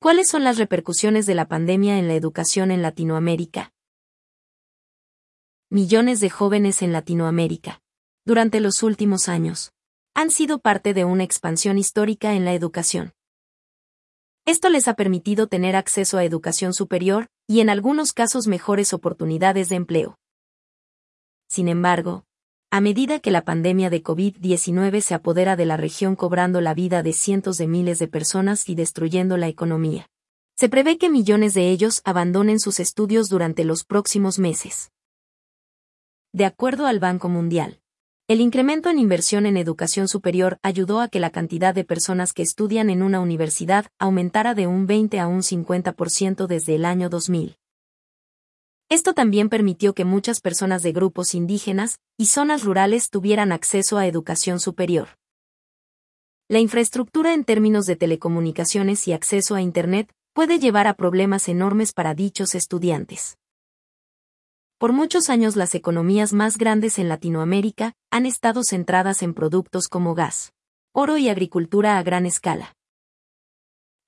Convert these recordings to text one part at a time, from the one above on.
¿Cuáles son las repercusiones de la pandemia en la educación en Latinoamérica? Millones de jóvenes en Latinoamérica, durante los últimos años, han sido parte de una expansión histórica en la educación. Esto les ha permitido tener acceso a educación superior y en algunos casos mejores oportunidades de empleo. Sin embargo, a medida que la pandemia de COVID-19 se apodera de la región cobrando la vida de cientos de miles de personas y destruyendo la economía. Se prevé que millones de ellos abandonen sus estudios durante los próximos meses. De acuerdo al Banco Mundial, el incremento en inversión en educación superior ayudó a que la cantidad de personas que estudian en una universidad aumentara de un 20 a un 50% desde el año 2000. Esto también permitió que muchas personas de grupos indígenas y zonas rurales tuvieran acceso a educación superior. La infraestructura en términos de telecomunicaciones y acceso a Internet puede llevar a problemas enormes para dichos estudiantes. Por muchos años las economías más grandes en Latinoamérica han estado centradas en productos como gas, oro y agricultura a gran escala.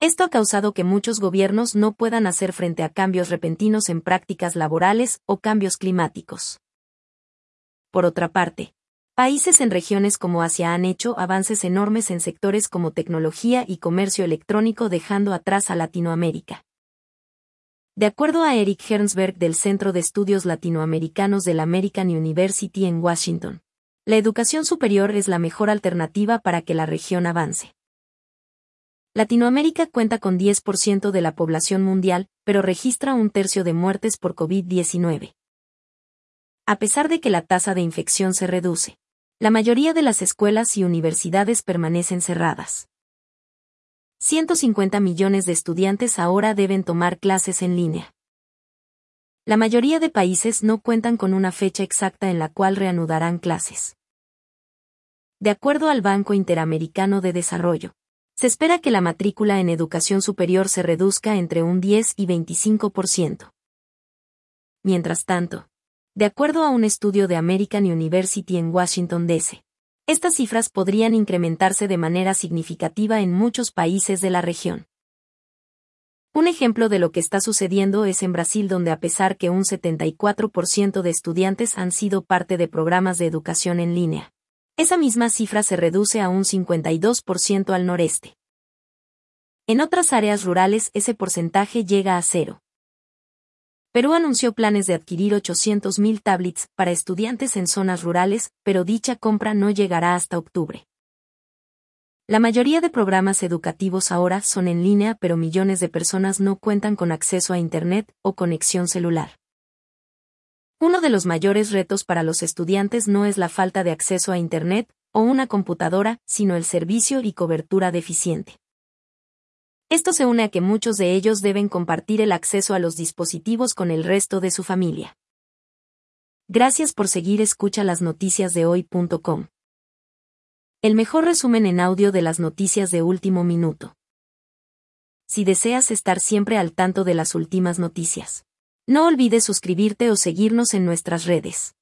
Esto ha causado que muchos gobiernos no puedan hacer frente a cambios repentinos en prácticas laborales o cambios climáticos. Por otra parte, países en regiones como Asia han hecho avances enormes en sectores como tecnología y comercio electrónico dejando atrás a Latinoamérica. De acuerdo a Eric Hernsberg del Centro de Estudios Latinoamericanos del American University en Washington, la educación superior es la mejor alternativa para que la región avance. Latinoamérica cuenta con 10% de la población mundial, pero registra un tercio de muertes por COVID-19. A pesar de que la tasa de infección se reduce, la mayoría de las escuelas y universidades permanecen cerradas. 150 millones de estudiantes ahora deben tomar clases en línea. La mayoría de países no cuentan con una fecha exacta en la cual reanudarán clases. De acuerdo al Banco Interamericano de Desarrollo, se espera que la matrícula en educación superior se reduzca entre un 10 y 25%. Mientras tanto, de acuerdo a un estudio de American University en Washington, D.C., estas cifras podrían incrementarse de manera significativa en muchos países de la región. Un ejemplo de lo que está sucediendo es en Brasil donde a pesar que un 74% de estudiantes han sido parte de programas de educación en línea, esa misma cifra se reduce a un 52% al noreste. En otras áreas rurales ese porcentaje llega a cero. Perú anunció planes de adquirir 800.000 tablets para estudiantes en zonas rurales, pero dicha compra no llegará hasta octubre. La mayoría de programas educativos ahora son en línea, pero millones de personas no cuentan con acceso a Internet o conexión celular. Uno de los mayores retos para los estudiantes no es la falta de acceso a Internet o una computadora, sino el servicio y cobertura deficiente. Esto se une a que muchos de ellos deben compartir el acceso a los dispositivos con el resto de su familia. Gracias por seguir escucha las noticias de hoy.com. El mejor resumen en audio de las noticias de último minuto. Si deseas estar siempre al tanto de las últimas noticias no olvides suscribirte o seguirnos en nuestras redes.